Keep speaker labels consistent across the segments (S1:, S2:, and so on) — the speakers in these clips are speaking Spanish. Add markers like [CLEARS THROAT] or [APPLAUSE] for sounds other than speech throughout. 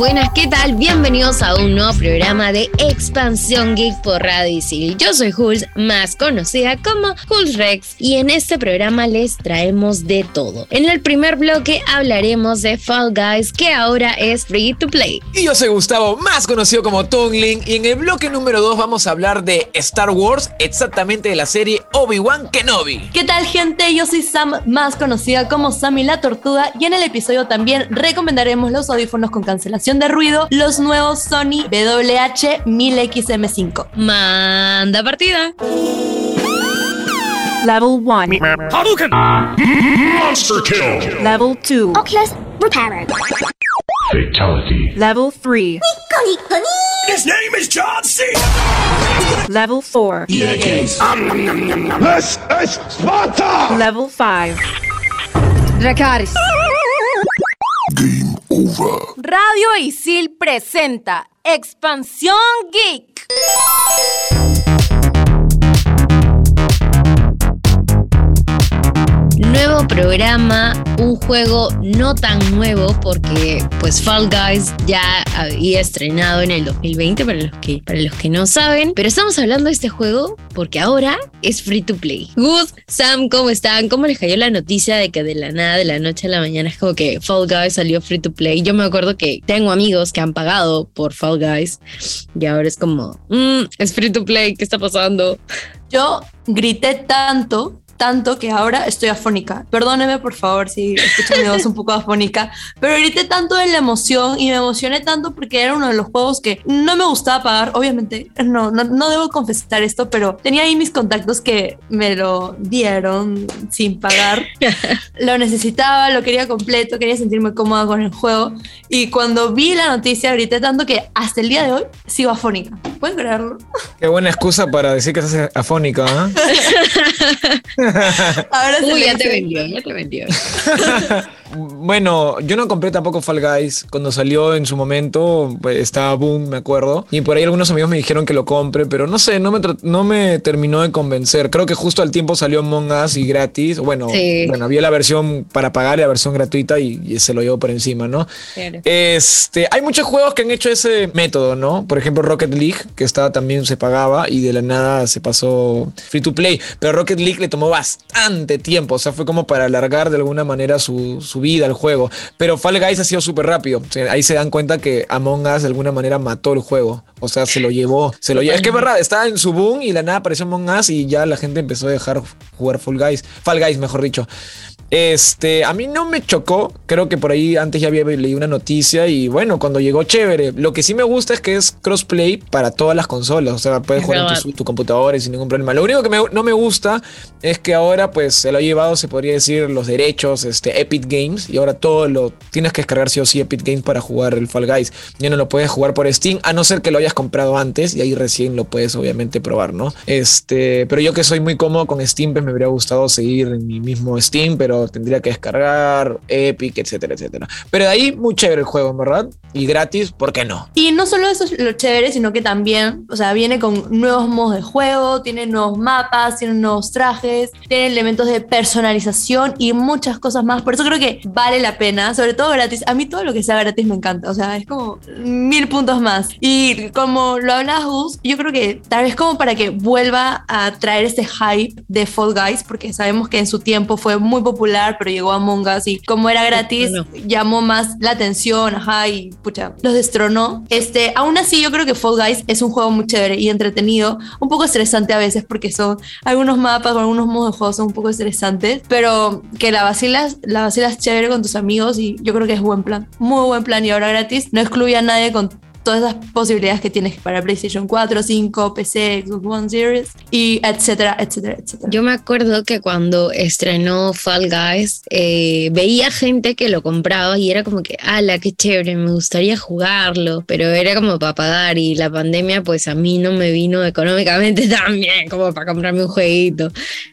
S1: Buenas, ¿qué tal? Bienvenidos a un nuevo programa de Expansión Geek por Radio Isil. Yo soy Jules, más conocida como Jules Rex, y en este programa les traemos de todo. En el primer bloque hablaremos de Fall Guys, que ahora es free to play.
S2: Y yo soy Gustavo, más conocido como Tongling, y en el bloque número 2 vamos a hablar de Star Wars, exactamente de la serie Obi-Wan Kenobi.
S3: ¿Qué tal, gente? Yo soy Sam, más conocida como Sammy la Tortuga, y en el episodio también recomendaremos los audífonos con cancelación de ruido, los nuevos Sony WH-1000XM5.
S1: Manda partida.
S4: Level 1. Hadouken!
S5: Monster kill!
S4: Level 2.
S6: Oculus repaired.
S5: Fatality.
S4: Level 3.
S5: His name is John C.
S4: Level 4.
S5: Yeah, case. This is Sparta!
S4: Level 5.
S3: Dracaris.
S5: Game over.
S3: Radio Isil presenta Expansión Geek.
S1: Programa, un juego no tan nuevo porque pues Fall Guys ya había estrenado en el 2020 para los que, para los que no saben, pero estamos hablando de este juego porque ahora es free to play. Gus, Sam, ¿cómo están? ¿Cómo les cayó la noticia de que de la nada, de la noche a la mañana es como que Fall Guys salió free to play? Yo me acuerdo que tengo amigos que han pagado por Fall Guys y ahora es como, mm, es free to play, ¿qué está pasando?
S3: Yo grité tanto tanto que ahora estoy afónica. Perdóneme, por favor, si escuchan mi voz un poco afónica, pero grité tanto de la emoción y me emocioné tanto porque era uno de los juegos que no me gustaba pagar. Obviamente, no, no, no debo confesar esto, pero tenía ahí mis contactos que me lo dieron sin pagar. [LAUGHS] lo necesitaba, lo quería completo, quería sentirme cómoda con el juego. Y cuando vi la noticia, grité tanto que hasta el día de hoy sigo afónica. ¿Pueden creerlo?
S2: Qué buena excusa para decir que estás afónica, ¿eh? [LAUGHS] [LAUGHS]
S1: Ahora Uy, ya te vendió, ya te vendió. [LAUGHS]
S2: bueno, yo no compré tampoco Fall Guys cuando salió en su momento, pues, estaba boom, me acuerdo. Y por ahí algunos amigos me dijeron que lo compre, pero no sé, no me, no me terminó de convencer. Creo que justo al tiempo salió Among Us y gratis. Bueno, bueno había la versión para pagar y la versión gratuita y, se lo llevo por encima, ¿no? Este, hay muchos juegos que han hecho ese método, ¿no? Por ejemplo, Rocket League, que estaba también se pagaba y de la nada se pasó free to play. Pero Rocket League le tomó bastante tiempo, o sea, fue como para alargar de alguna manera su, su vida el juego. Pero Fall Guys ha sido súper rápido. ahí se dan cuenta que Among Us de alguna manera mató el juego. O sea, se lo llevó. Se lo llevó. Es que es verdad, estaba en su boom y la nada apareció Among Us y ya la gente empezó a dejar jugar Fall Guys. Fall Guys, mejor dicho. Este, a mí no me chocó. Creo que por ahí antes ya había leído una noticia y bueno, cuando llegó chévere. Lo que sí me gusta es que es crossplay para todas las consolas. O sea, puedes jugar en tu, computador sin ningún problema. Lo único que no me gusta es que ahora pues se lo ha llevado, se podría decir, los derechos, este, Epic Games. Y ahora todo lo tienes que descargar sí o sí Epic Games para jugar el Fall Guys. Ya no lo puedes jugar por Steam, a no ser que lo hayas comprado antes y ahí recién lo puedes obviamente probar, ¿no? Este, pero yo que soy muy cómodo con Steam, pues me habría gustado seguir en mi mismo Steam, pero tendría que descargar, Epic, etcétera, etcétera. Pero de ahí, muy chévere el juego, ¿verdad? Y gratis, ¿por qué no?
S3: Y no solo eso es lo chévere, sino que también, o sea, viene con nuevos modos de juego, tiene nuevos mapas, tiene nuevos trajes, tiene elementos de personalización y muchas cosas más. Por eso creo que vale la pena, sobre todo gratis. A mí todo lo que sea gratis me encanta, o sea, es como mil puntos más. Y como lo hablas, Gus, yo creo que tal vez como para que vuelva a traer ese hype de Fall Guys, porque sabemos que en su tiempo fue muy popular pero llegó a Among Us y como era gratis, llamó más la atención, ajá, y pucha, los destronó. Este, aún así, yo creo que Fall Guys es un juego muy chévere y entretenido, un poco estresante a veces porque son algunos mapas o algunos modos de juego son un poco estresantes, pero que la vacilas, la vacilas chévere con tus amigos y yo creo que es buen plan, muy buen plan y ahora gratis, no excluye a nadie con todas las posibilidades que tienes para PlayStation 4, 5, PC, Xbox One Series y etcétera, etcétera, etcétera.
S1: Yo me acuerdo que cuando estrenó Fall Guys eh, veía gente que lo compraba y era como que, ala, qué chévere, me gustaría jugarlo, pero era como para pagar y la pandemia pues a mí no me vino económicamente [LAUGHS] tan bien como para comprarme un jueguito.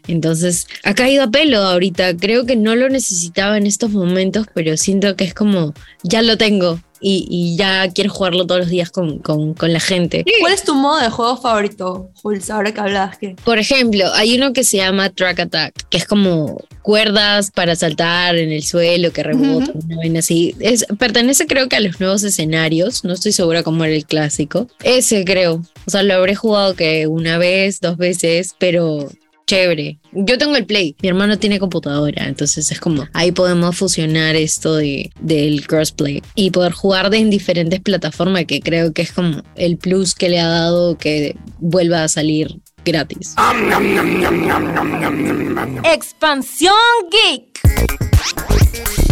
S1: Entonces ha caído a pelo ahorita, creo que no lo necesitaba en estos momentos, pero siento que es como, ya lo tengo, y, y ya quieres jugarlo todos los días con, con- con la gente.
S3: ¿Cuál es tu modo de juego favorito, Jules? Ahora que hablabas que.
S1: Por ejemplo, hay uno que se llama Track Attack, que es como cuerdas para saltar en el suelo que rebotan, una vaina así. Es, pertenece creo que a los nuevos escenarios, no estoy segura cómo era el clásico. Ese creo, o sea, lo habré jugado que una vez, dos veces, pero chévere. Yo tengo el Play, mi hermano tiene computadora, entonces es como ahí podemos fusionar esto de, del crossplay y poder jugar de en diferentes plataformas, que creo que es como el plus que le ha dado que vuelva a salir gratis.
S4: Expansión Geek.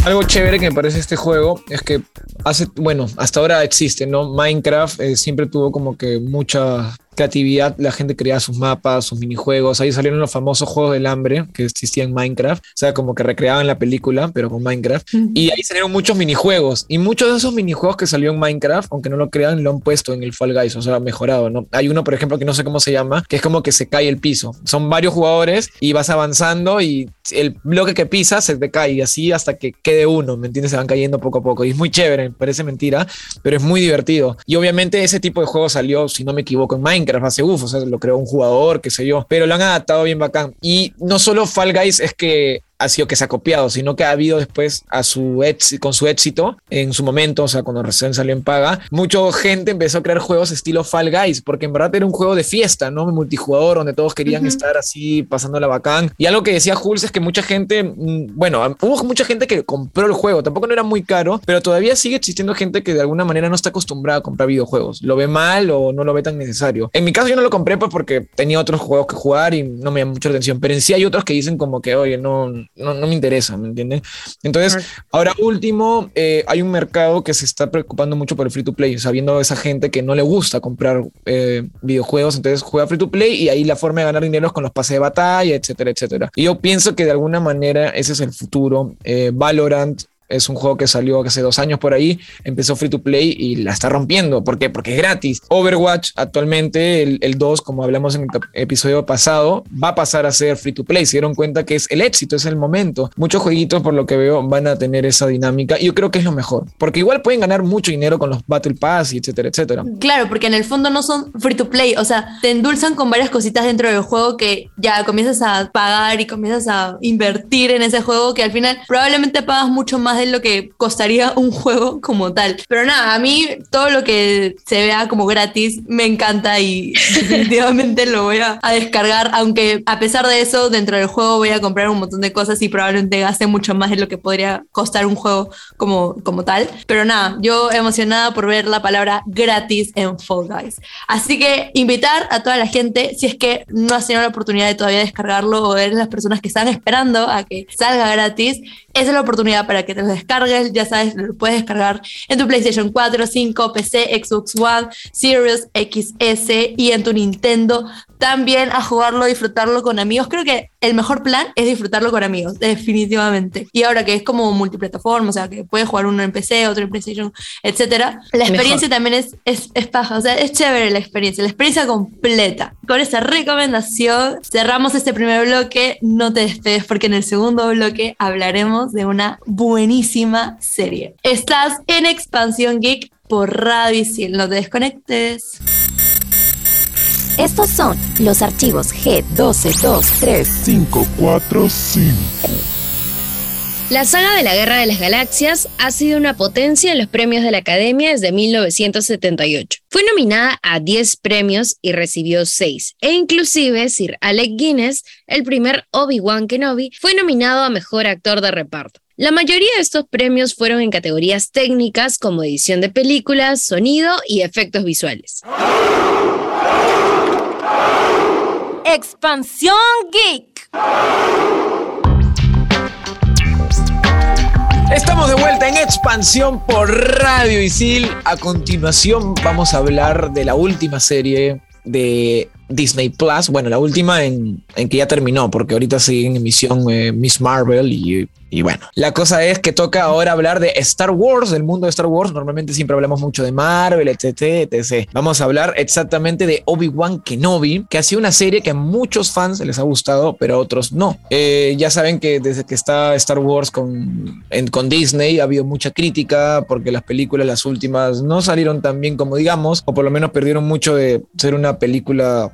S2: Algo chévere que me parece este juego es que hace, bueno, hasta ahora existe, ¿no? Minecraft eh, siempre tuvo como que mucha creatividad, la gente creaba sus mapas, sus minijuegos, ahí salieron los famosos juegos del hambre que existían en Minecraft, o sea, como que recreaban la película, pero con Minecraft, y ahí salieron muchos minijuegos, y muchos de esos minijuegos que salió en Minecraft, aunque no lo crean, lo han puesto en el Fall Guys, o sea, mejorado, ¿no? Hay uno, por ejemplo, que no sé cómo se llama, que es como que se cae el piso, son varios jugadores y vas avanzando y el bloque que pisas se te cae y así hasta que quede uno, ¿me entiendes? Se van cayendo poco a poco. Y es muy chévere, parece mentira, pero es muy divertido. Y obviamente ese tipo de juego salió, si no me equivoco, en Minecraft hace uff, o sea, lo creó un jugador, qué sé yo, pero lo han adaptado bien bacán. Y no solo Fall Guys es que ha sido que se ha copiado, sino que ha habido después a su éxito, con su éxito en su momento, o sea, cuando recién salió en paga, mucha gente empezó a crear juegos estilo Fall Guys, porque en verdad era un juego de fiesta, ¿no? Multijugador, donde todos querían estar así, pasándola bacán. Y algo que decía Jules es que mucha gente, mm, bueno, hubo mucha gente que compró el juego, tampoco no era muy caro, pero todavía sigue existiendo gente que de alguna manera no está acostumbrada a comprar videojuegos. Lo ve mal o no lo ve tan necesario. En mi caso yo no lo compré pues porque tenía otros juegos que jugar y no me llamó mucha la atención, pero en sí hay otros que dicen como que, oye, no, no, no me interesa, ¿me entiendes? Entonces, ahora último, eh, hay un mercado que se está preocupando mucho por el free to play, sabiendo esa gente que no le gusta comprar eh, videojuegos, entonces juega free to play y ahí la forma de ganar dinero es con los pases de batalla, etcétera, etcétera. Y yo pienso que de alguna manera ese es el futuro. Eh, Valorant es un juego que salió hace dos años por ahí, empezó free to play y la está rompiendo. ¿Por qué? Porque es gratis. Overwatch actualmente, el, el 2, como hablamos en el episodio pasado, va a pasar a ser free to play. Se dieron cuenta que es el éxito, es el momento. Muchos jueguitos, por lo que veo, van a tener esa dinámica y yo creo que es lo mejor. Porque igual pueden ganar mucho dinero con los Battle Pass y etcétera, etcétera.
S3: Claro, porque en el fondo no son free to play, o sea, te endulzan con varias cositas dentro del juego que ya comienzas a pagar y comienzas a invertir en ese juego que al final probablemente pagas mucho más de lo que costaría un juego como tal. Pero nada, a mí todo lo que se vea como gratis me encanta y [LAUGHS] definitivamente lo voy a, a descargar, aunque a pesar de eso dentro del juego voy a comprar un montón de cosas y probablemente gaste mucho más de lo que podría costar un juego como, como tal. Pero nada, yo emocionada por ver la palabra gratis en Fall Guys. Así que invitar a toda la gente, si es que no has tenido la oportunidad de todavía descargarlo o eres las personas que están esperando a que salga gratis, esa es la oportunidad para que te lo descargues. Ya sabes, lo puedes descargar en tu PlayStation 4, 5, PC, Xbox One, Series XS y en tu Nintendo. También a jugarlo, disfrutarlo con amigos. Creo que el mejor plan es disfrutarlo con amigos, definitivamente. Y ahora que es como multiplataforma, o sea, que puedes jugar uno en PC, otro en PlayStation, etcétera. La experiencia también es, es, es paja, o sea, es chévere la experiencia, la experiencia completa. Con esa recomendación cerramos este primer bloque. No te despedes porque en el segundo bloque hablaremos de una buenísima serie. Estás en Expansión Geek por Radio Isil. No te desconectes.
S6: Estos son los archivos G12235.
S5: 545.
S1: La saga de la Guerra de las Galaxias ha sido una potencia en los premios de la Academia desde 1978. Fue nominada a 10 premios y recibió 6, e inclusive Sir Alec Guinness, el primer Obi-Wan Kenobi, fue nominado a Mejor Actor de Reparto. La mayoría de estos premios fueron en categorías técnicas como edición de películas, sonido y efectos visuales.
S4: Expansión Geek.
S2: Estamos de vuelta en expansión por Radio Isil. A continuación vamos a hablar de la última serie de Disney Plus. Bueno, la última en, que ya terminó, porque ahorita sigue en emisión eh, Miss Marvel y, bueno. La cosa es que toca ahora hablar de Star Wars, del mundo de Star Wars. Normalmente siempre hablamos mucho de Marvel, etc, etc. Vamos a hablar exactamente de Obi-Wan Kenobi, que ha sido una serie que a muchos fans les ha gustado, pero a otros no. Eh, ya saben que desde que está Star Wars con, con Disney ha habido mucha crítica porque las películas, las últimas, no salieron tan bien como digamos, o por lo menos perdieron mucho de ser una película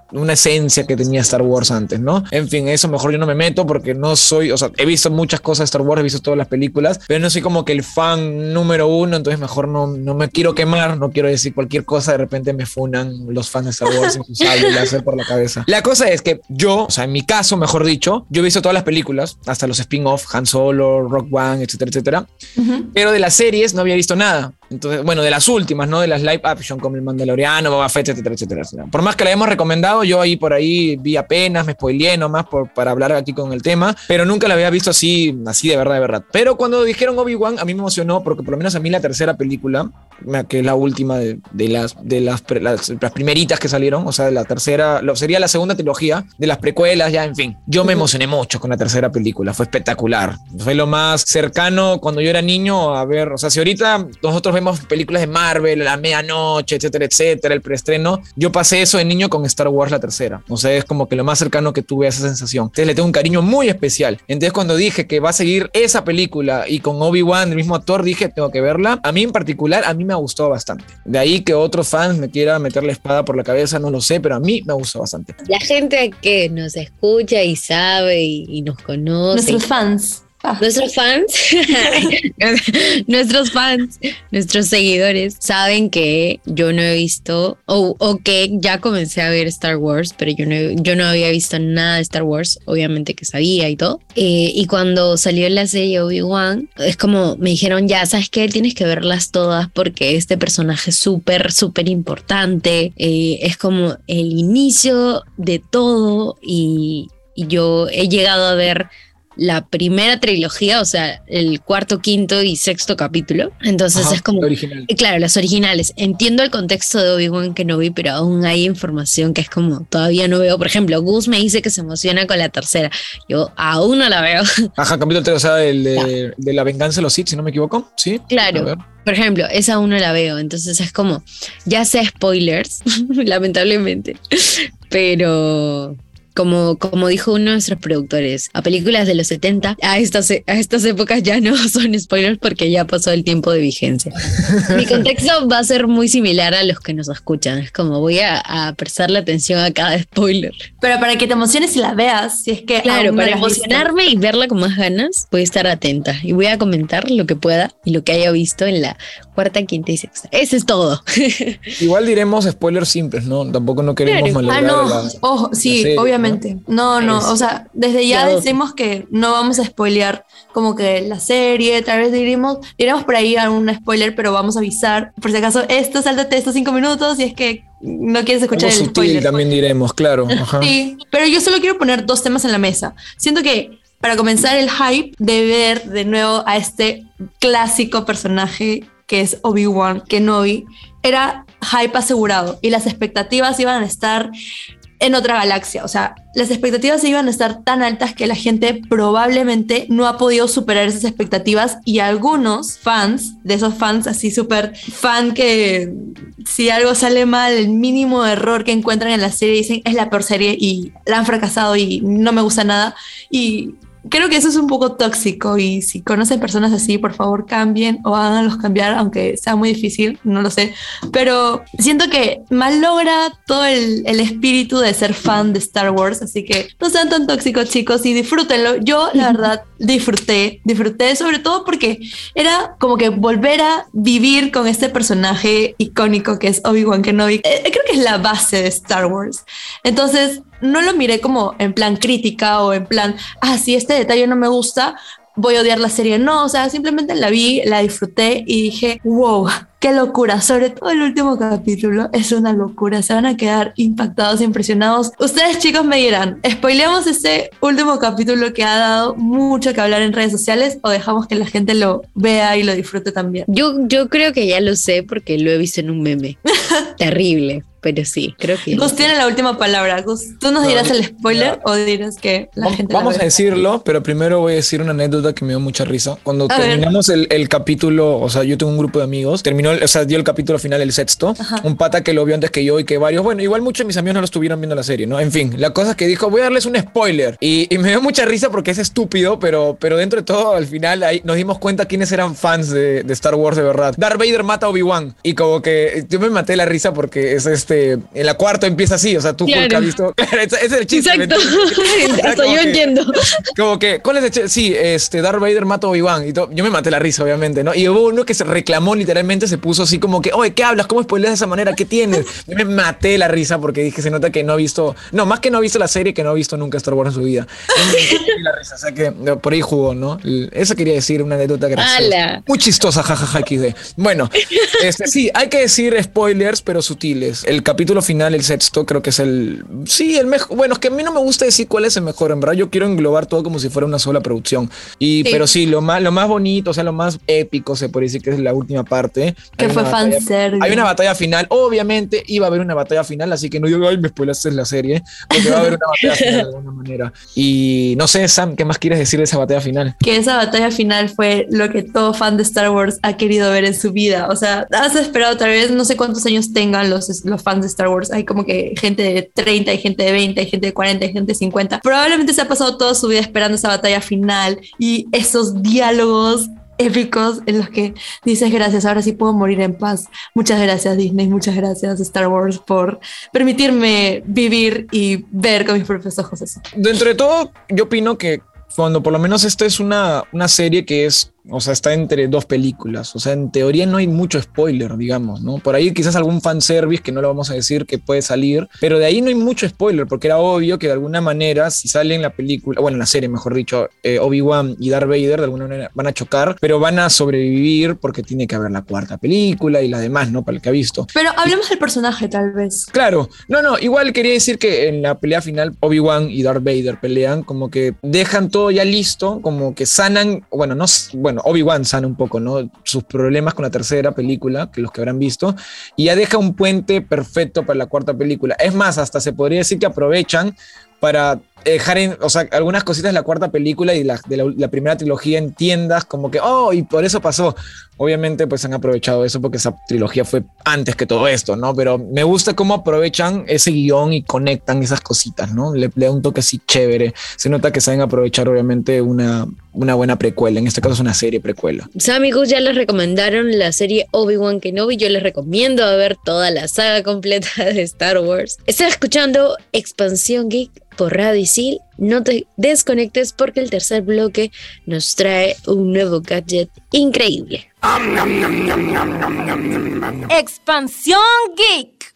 S2: una esencia que tenía Star Wars antes, ¿no? En fin, eso mejor yo no me meto porque no soy, o sea, he visto muchas cosas de Star Wars, he visto todas las películas, pero no soy como que el fan número uno, entonces mejor no, no me quiero quemar, no quiero decir cualquier cosa, de repente me funan los fans de Star Wars en su sable láser por la cabeza. La cosa es que yo, o sea, en mi caso, mejor dicho, yo he visto todas las películas, hasta los spin-off, Han Solo, Rock One, etcétera, etcétera, pero de las series no había visto nada. Entonces, bueno, de las últimas, ¿no? De las live action como El Mandaloriano, Boba Fett, etcétera, etcétera. etcétera. Por más que la hemos recomendado, yo ahí por ahí vi apenas, me spoileé nomás por, para hablar aquí con el tema, pero nunca la había visto así, así de verdad, de verdad. Pero cuando dijeron Obi-Wan, a mí me emocionó porque por lo menos a mí la tercera película, la- que es la última de, de las, de las, las, las primeritas que salieron, o sea, de la tercera, lo, sería la segunda trilogía de las precuelas, ya, en fin. Yo me emocioné mucho con la tercera película, fue espectacular. Fue lo más cercano cuando yo era niño a ver, o sea, si ahorita nosotros vemos películas de Marvel, La Medianoche, etcétera, etcétera, el preestreno, yo pasé eso de niño con Star Wars la tercera. O sea, es como que lo más cercano que tuve a esa sensación. Entonces le tengo un cariño muy especial. Entonces cuando dije que va a seguir esa película y con Obi-Wan, el mismo actor, dije, tengo que verla. A mí en particular, a mí me gustó bastante. De ahí que otros fans me quieran meter la espada por la cabeza, no lo sé, pero a mí me gustó bastante.
S1: La gente que nos escucha y sabe y, y nos conoce.
S3: Nuestros fans. Ah,
S1: Nuestros fans, [LAUGHS] nuestros fans, nuestros seguidores saben que yo no he visto o, o que ya comencé a ver Star Wars, pero yo no, yo no había visto nada de Star Wars, obviamente que sabía y todo. Eh, y cuando salió la serie Obi-Wan, es como me dijeron, ya, ¿sabes qué? Tienes que verlas todas porque este personaje es súper, súper importante. Eh, es como el inicio de todo y yo he llegado a ver la primera trilogía, o sea, el cuarto, quinto y sexto capítulo. Entonces
S2: Ajá,
S1: es como...
S2: original.
S1: Eh, Claro, las originales. Entiendo el contexto de Obi-Wan Kenobi, pero aún hay información que es como todavía no veo. Por ejemplo, Gus me dice que se emociona con la tercera. Yo aún no la veo. [LAUGHS]
S2: Ajá, capítulo 3, o sea, el de, de la venganza de los Sith, si no me equivoco. Sí.
S1: Claro. Por ejemplo, esa aún no la veo. Entonces es como, ya sé spoilers, [LAUGHS] lamentablemente. [LAUGHS] Pero como, como dijo uno de nuestros productores, a películas de los 70, a estas, a estas épocas ya no [LAUGHS] son spoilers porque ya pasó el tiempo de vigencia. [LAUGHS] Mi contexto va a ser muy similar a los que nos escuchan. Es como voy a, a prestarle atención a cada spoiler.
S3: Pero para que te emociones y la veas, si es que.
S1: Claro, para
S3: has visto.
S1: emocionarme y verla con más ganas, voy a estar atenta y voy a comentar lo que pueda y lo que haya visto en la cuarta, quinta y sexta. Ese es todo. [LAUGHS]
S2: Igual diremos spoilers simples, ¿no? Tampoco no queremos
S1: Claro.
S2: malograr
S3: Ah, no,
S2: la-
S3: ojo, sí,
S2: serie,
S3: obviamente. No, no, o sea, desde ya decimos que no vamos a spoilear como que la serie, tal vez diremos, diremos por ahí algún spoiler, pero vamos a avisar, por si acaso, esto, sáltate estos cinco minutos y es que no quieres escuchar
S2: Algo
S3: el
S2: sutil
S3: spoiler.
S2: también diremos, claro. [LAUGHS] Ajá.
S3: Sí, pero yo solo quiero poner dos temas en la mesa. Siento que para comenzar el hype de ver de nuevo a este clásico personaje que es Obi-Wan Kenobi, era hype asegurado y las expectativas iban a estar en otra galaxia. O sea, las expectativas iban a estar tan altas que la gente probablemente no ha podido superar esas expectativas y algunos fans, de esos fans así súper fan que si algo sale mal, el mínimo error que encuentran en la serie dicen es la peor serie y la han fracasado y no me gusta nada. Y creo que eso es un poco tóxico y si conocen personas así, por favor cambien o háganlos cambiar, aunque sea muy difícil, no lo sé. Pero siento que malogra todo el, el espíritu de ser fan de Star Wars, así que no sean tan tóxicos chicos y disfrútenlo. Yo la verdad disfruté, disfruté sobre todo porque era como que volver a vivir con este personaje icónico que es Obi-Wan Kenobi. Eh, creo que es la base de Star Wars. Entonces, no lo miré como en plan crítica o en plan, ah, este detalle no me gusta, voy a odiar la serie. No, o sea, simplemente la vi, la disfruté y dije, wow, qué locura. Sobre todo el último capítulo es una locura. Se van a quedar impactados, impresionados. Ustedes, chicos, me dirán, ¿spoileamos este último capítulo que ha dado mucho que hablar en redes sociales o dejamos que la gente lo vea y lo disfrute también?
S1: Yo, yo creo que ya lo sé porque lo he visto en un meme. [LAUGHS] Terrible. Pero sí, creo que.
S3: Gus tiene la última palabra. Gus, ¿tú nos dirás el spoiler o dirás que la gente la
S2: Vamos a decirlo, pero primero voy a decir una anécdota que me dio mucha risa. Cuando
S3: A
S2: terminamos el, el capítulo, o sea, yo tengo un grupo de amigos, terminó, el- o sea, dio el capítulo final el sexto, un pata que lo vio antes que yo y que varios, bueno, igual muchos de mis amigos no lo estuvieron viendo la serie, ¿no? En fin, la cosa es que dijo, voy a darles un spoiler. Y, y me dio mucha risa porque es estúpido, pero, pero dentro de todo, al final ahí nos dimos cuenta quiénes eran fans de, de Star Wars de verdad. Darth Vader mata a Obi-Wan. Y como que yo me maté la risa porque es este, en la cuarta empieza así, o sea, tú
S1: Claro.
S2: Has visto, [LAUGHS] claro, ese es el chiste. ¿me
S1: Exacto. Hasta [LAUGHS]
S2: Como
S1: yo
S2: que-
S1: entiendo.
S2: como que, ¿cuál es el ch- Sí, este, Darth Vader mata a Obi-Wan. Y to- yo me maté la risa, obviamente, ¿no? Y hubo uno que se reclamó literalmente, se puso así como que, oye, ¿qué hablas? ¿Cómo spoileas de esa manera? ¿Qué tienes? [LAUGHS] Yo me maté la risa porque dije, se nota que no ha visto, no, más que no ha visto la serie, que no ha visto nunca Star Wars en su vida. La risa, o sea que por ahí jugó, ¿no? Eso quería decir, una anécdota graciosa. Muy chistosa, jajaja, XD. Bueno, este, sí, hay que decir spoilers, pero sutiles. El capítulo final, el sexto, creo que es el. Sí, el mejor. Bueno, es que a mí no me gusta decir cuál es el mejor. En verdad, yo quiero englobar todo como si fuera una sola producción. Y,
S3: Sí.
S2: Pero sí, lo más, lo más bonito, o sea, lo más épico, se puede decir que es la última parte.
S3: Que
S2: Hay
S3: fue fanservice.
S2: Hay una batalla final. Obviamente iba a haber una batalla final, así que no digo, ay, me spoilaste la serie. Porque va a haber una batalla [LAUGHS] final de alguna manera. Y no sé, Sam, ¿qué más quieres decir de esa batalla final?
S3: que esa batalla final fue lo que todo fan de Star Wars ha querido ver en su vida. O sea, has esperado tal vez no sé cuántos años tengan los, los fans de Star Wars. Hay como que gente de 30, hay gente de 20, hay gente de 40, hay gente de 50. Probablemente se ha pasado toda su vida esperando esa batalla final y esos diálogos épicos en los que dices gracias, ahora sí puedo morir en paz. Muchas gracias Disney, muchas gracias Star Wars por permitirme vivir y ver con mis propios ojos eso.
S2: dentro de todo, yo opino que cuando por lo menos esta es una, una serie que es, o sea, está entre dos películas. O sea, en teoría no hay mucho spoiler, digamos, ¿no? Por ahí quizás algún fanservice que no lo vamos a decir que puede salir, pero de ahí no hay mucho spoiler, porque era obvio que de alguna manera, si sale en la película, bueno, en la serie, mejor dicho, eh, Obi-Wan y Darth Vader de alguna manera van a chocar, pero van a sobrevivir porque tiene que haber la cuarta película y la demás, ¿no? Para el que ha visto.
S3: Pero hablemos del personaje tal vez.
S2: Claro, no, no, igual quería decir que en la pelea final Obi-Wan y Darth Vader pelean, como que dejan todo ya listo, como que sanan, bueno, no, bueno, Obi-Wan sana un poco, ¿no? Sus problemas con la tercera película, que los que habrán visto, y ya deja un puente perfecto para la cuarta película. Es más, hasta se podría decir que aprovechan para dejar en, o sea, algunas cositas de la cuarta película y la, de la, la primera trilogía en tiendas, como que, oh, y por eso pasó. Obviamente, pues han aprovechado eso porque esa trilogía fue antes que todo esto, ¿no? Pero me gusta cómo aprovechan ese guion y conectan esas cositas, ¿no? Le, le da un toque así chévere. Se nota que saben aprovechar, obviamente, una, una buena precuela. En este caso es una serie precuela.
S1: Sam y Gus ya les recomendaron la serie Obi-Wan Kenobi. Yo les recomiendo ver toda la saga [LAUGHS] completa de Star Wars. Estás escuchando Expansión Geek por Radio Isil. No te desconectes porque el tercer bloque nos trae un nuevo gadget increíble.
S4: Expansión Geek.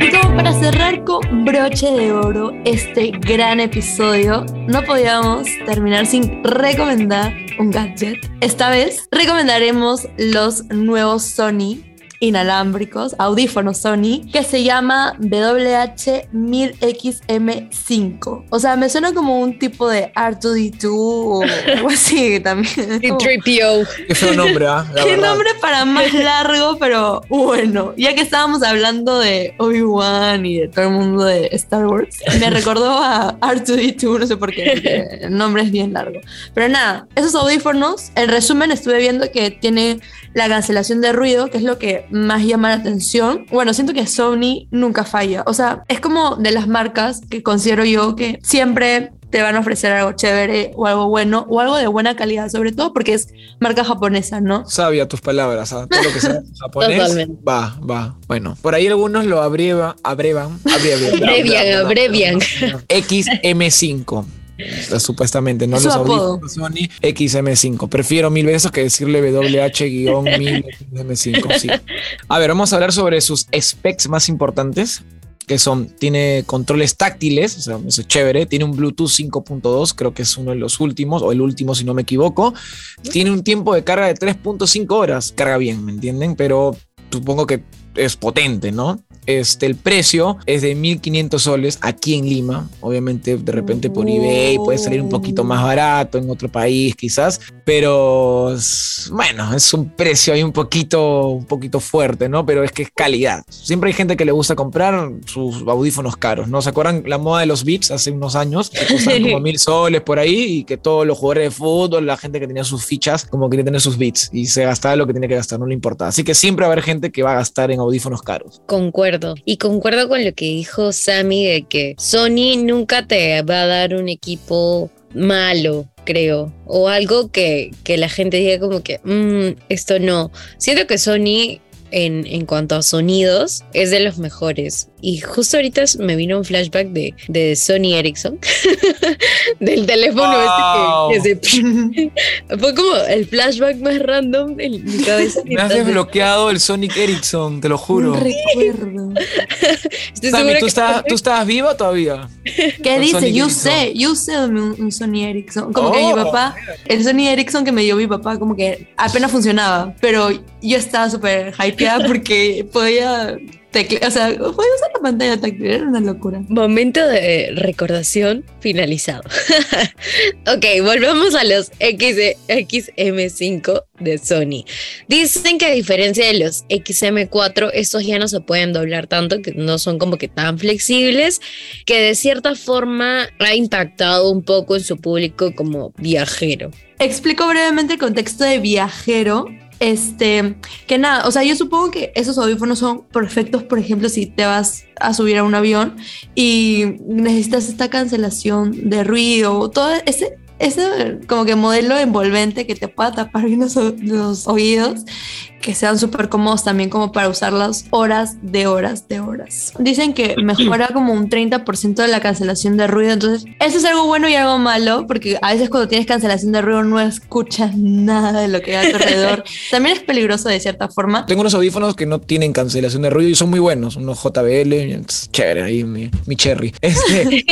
S3: Y como para cerrar con broche de oro este gran episodio, no podíamos terminar sin recomendar un gadget. Esta vez recomendaremos los nuevos Sony inalámbricos, audífonos Sony, que se llama WH-1000XM5. O sea, me suena como un tipo de R2D2 o [LAUGHS] algo así también. Como-
S1: C-3PO.
S2: Qué feo nombre, ¿ah? [LAUGHS]
S3: Qué
S2: verdad.
S3: nombre para más largo, pero bueno, ya que estábamos hablando de Obi-Wan y de todo el mundo de Star Wars, me [LAUGHS] recordó a R2D2, no sé por qué, el nombre es bien largo. Pero nada, esos audífonos, en resumen estuve viendo que tiene la cancelación de ruido, que es lo que más llama la atención. Bueno, siento que Sony nunca falla, o sea, es como de las marcas que considero yo que siempre te van a ofrecer algo chévere o algo bueno o algo de buena calidad, sobre todo porque es marca japonesa, ¿no?
S2: Sabia tus palabras, ¿ah? todo lo que sea [LAUGHS] japonés.
S1: Totalmente.
S2: Va, va. Bueno, por ahí algunos lo abreva, abrevan, [LAUGHS] abrevian,
S1: Abrevian, abrevian.
S2: XM5. Supuestamente, no los audífonos Sony XM5. Prefiero mil veces que decirle WH-1000XM5. Sí. A ver, vamos a hablar sobre sus specs más importantes. Que son, tiene controles táctiles, o sea, eso es chévere. Tiene un Bluetooth 5.2, creo que es uno de los últimos, o el último si no me equivoco. Tiene un tiempo de carga de 3.5 horas. Carga bien, ¿me entienden? Pero supongo que es potente, ¿no? Este, el precio es de 1500 soles aquí en Lima. Obviamente, de repente por eBay puede salir un poquito más barato en otro país, quizás, pero bueno, es un precio ahí un poquito, un poquito fuerte, ¿no? Pero es que es calidad. Siempre hay gente que le gusta comprar sus audífonos caros, ¿no? ¿Se acuerdan la moda de los Beats hace unos años? Que costaban como [LAUGHS] mil soles por ahí y que todos los jugadores de fútbol, la gente que tenía sus fichas, como quería tener sus Beats y se gastaba lo que tenía que gastar, no le importaba. Así que siempre va a haber gente que va a gastar en audífonos caros.
S1: Concuerdo. Y concuerdo con lo que dijo Sammy de que Sony nunca te va a dar un equipo malo, creo. O algo que, que la gente diga como que, "Mm, esto no. Siento que Sony... En, en cuanto a sonidos, es de los mejores. Y justo ahorita me vino un flashback de, de Sony Ericsson, [LAUGHS] del teléfono
S2: Wow.
S1: este que, que se- [LAUGHS] Fue como el flashback más random de mi cabeza.
S2: Me has desbloqueado el Sonic Ericsson, te lo juro.
S3: Un recuerdo.
S1: Estoy
S2: Sammy,
S1: segura
S2: ¿tú,
S1: que-
S2: estás, ¿tú estabas viva todavía?
S3: ¿Qué dice? Yo sé, yo sé un, un Sony Ericsson. Como que mi
S2: Oh.
S3: papá, el Sony Ericsson que me dio mi papá, como que apenas funcionaba, pero yo estaba súper hypeada porque podía o sea, podía usar la pantalla táctil, era una locura.
S1: Momento de recordación finalizado. [LAUGHS] ok, volvamos a los X, XM5 de Sony. Dicen que a diferencia de los XM4, estos ya no se pueden doblar tanto, que no son como que tan flexibles, que de cierta forma ha impactado un poco en su público como viajero.
S3: Explico brevemente el contexto de viajero. Este, que nada, o sea, yo supongo que esos audífonos son perfectos, por ejemplo, si te vas a subir a un avión y necesitas esta cancelación de ruido, todo ese, ese como que modelo envolvente que te pueda tapar bien los, los oídos, que sean súper cómodos también como para usarlas horas de horas de horas. Dicen que [CLEARS THROAT] mejora como un 30% de la cancelación de ruido, entonces eso es algo bueno y algo malo, porque a veces cuando tienes cancelación de ruido no escuchas [LAUGHS] nada de lo que hay a tu alrededor. [LAUGHS] También es peligroso de cierta forma.
S2: Tengo unos audífonos que no tienen cancelación de ruido y son muy buenos, unos JBL, chévere ahí mi, mi cherry. [LAUGHS] Este,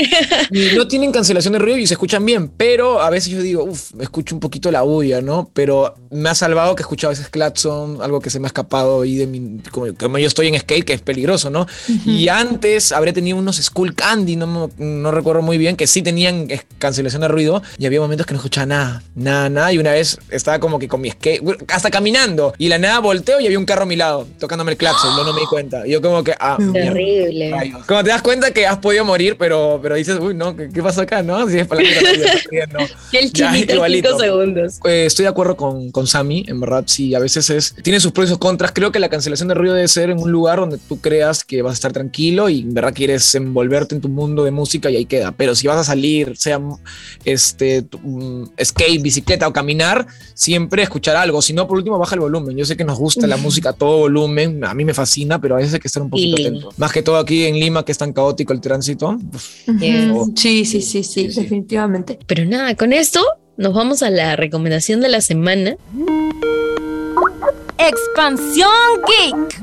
S2: no tienen cancelación de ruido y se escuchan bien, pero a veces yo digo, uff, escucho un poquito la bulla, ¿no? Pero me ha salvado que escucho a veces claxon, algo que se me ha escapado ahí de mi, como, como yo estoy en skate, que es peligroso, ¿no? Y antes habré tenido unos Skull Candy, no, no recuerdo muy bien, que sí tenían cancelación de ruido y había momentos que no escuchaba nada, nada, nada. Y una vez estaba como que con mi skate, hasta caminando, y la nada volteo y había un carro a mi lado, tocándome el claxon, no, no me di cuenta. Y yo como que, ah.
S1: Terrible.
S2: Rayos. Como te das cuenta que has podido morir, pero, pero dices, uy, no, ¿qué, qué pasó acá? ¿No? Si es para la vida, corriendo.
S1: El [LAUGHS]
S2: Ya, igualito.
S1: 5 segundos.
S2: Eh, estoy de acuerdo con, con Sammy, en verdad, sí, a veces es, tiene sus pros y sus contras. Creo que la cancelación de ruido debe ser en un lugar donde tú creas que vas a estar tranquilo y en verdad quieres envolverte en tu mundo de música y ahí queda. Pero si vas a salir, sea este, mm, skate, bicicleta o caminar, siempre escuchar algo. Si no, por último, baja el volumen. Yo sé que nos gusta la música a todo volumen, a mí me fascina, pero a veces hay que estar un poquito
S1: Sí.
S2: atento. Más que todo aquí en Lima, que es tan caótico el tránsito.
S1: Yes.
S3: Sí, sí, sí, Sí,
S2: sí.
S3: definitivamente.
S1: Pero nada, con esto nos vamos a la recomendación de la semana.
S4: Expansión Geek.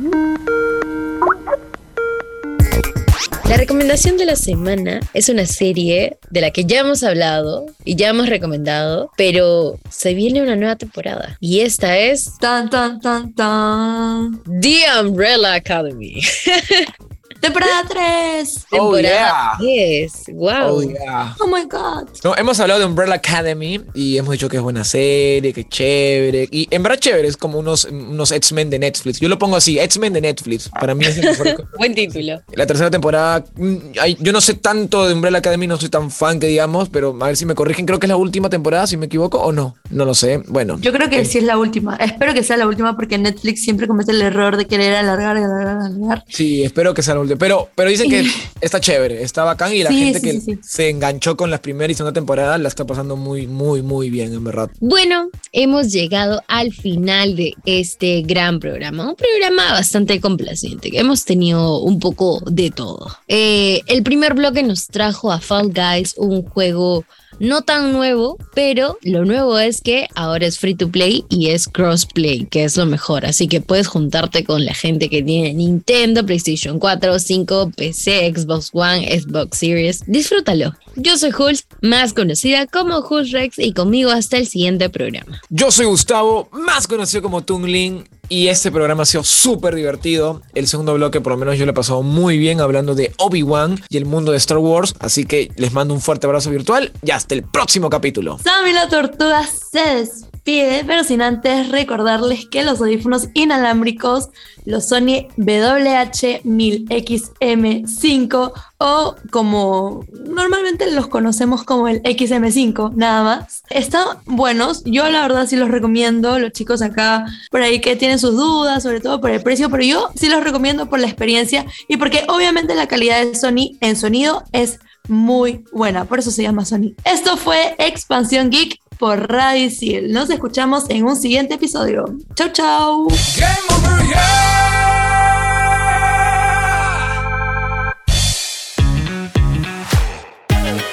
S1: La recomendación de la semana es una serie de la que ya hemos hablado y ya hemos recomendado, pero se viene una nueva temporada. Y esta es
S3: Tan, tan, tan, tan.
S1: The Umbrella Academy. [LAUGHS]
S3: Temporada 3.
S2: Oh,
S1: Temporada
S2: yeah.
S1: 10. Wow.
S2: Oh, yeah.
S3: Oh my god.
S2: No, hemos hablado de Umbrella Academy y hemos dicho que es buena serie, que es chévere. Y en verdad chévere, es como unos, unos X-Men de Netflix. Yo lo pongo así, X-Men de Netflix. Para mí es el mejor. [LAUGHS]
S1: Buen título.
S2: La tercera temporada, mm, yo no sé tanto de Umbrella Academy, no soy tan fan que digamos, pero a ver si me corrigen, creo que es la última temporada, si me equivoco, o no. No lo sé. Bueno.
S3: Yo creo que sí es la última. Espero que sea la última porque Netflix siempre comete el error de querer alargar, alargar, alargar.
S2: Sí, espero que sea la última. Pero, pero dicen que está chévere, está bacán y la
S3: Sí,
S2: gente
S3: sí,
S2: que
S3: sí.
S2: se enganchó con las primeras y segunda temporada la está pasando muy, muy, muy bien, en verdad.
S1: Bueno, hemos llegado al final de este gran programa. Un programa bastante complaciente. que Hemos tenido un poco de todo. Eh, el primer bloque nos trajo a Fall Guys, un juego no tan nuevo, pero lo nuevo es que ahora es free to play y es crossplay, que es lo mejor. Así que puedes juntarte con la gente que tiene Nintendo, PlayStation 4, 5, PC, Xbox One, Xbox Series. Disfrútalo. Yo soy Hulz, más conocida como Hulz Rex, y conmigo hasta el siguiente programa.
S2: Yo soy Gustavo, más conocido como Tungling, y este programa ha sido súper divertido. El segundo bloque por lo menos yo le he pasado muy bien hablando de Obi-Wan y el mundo de Star Wars, así que les mando un fuerte abrazo virtual y hasta el próximo capítulo.
S3: Sammy la tortuga se despide, pero sin antes recordarles que los audífonos inalámbricos, los Sony WH-1000XM5 o como normalmente los conocemos como el XM5, nada más, están buenos. Yo la verdad sí los recomiendo, los chicos acá por ahí que tienen sus dudas, sobre todo por el precio, pero yo sí los recomiendo por la experiencia y porque obviamente la calidad de Sony en sonido es muy buena, por eso se llama Sony. Esto fue Expansión Geek por Radicil. Nos escuchamos en un siguiente episodio. Chau, chau.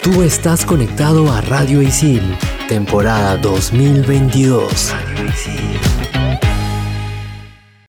S7: Tú estás conectado a Radio Isil, temporada 2022. Radio Isil.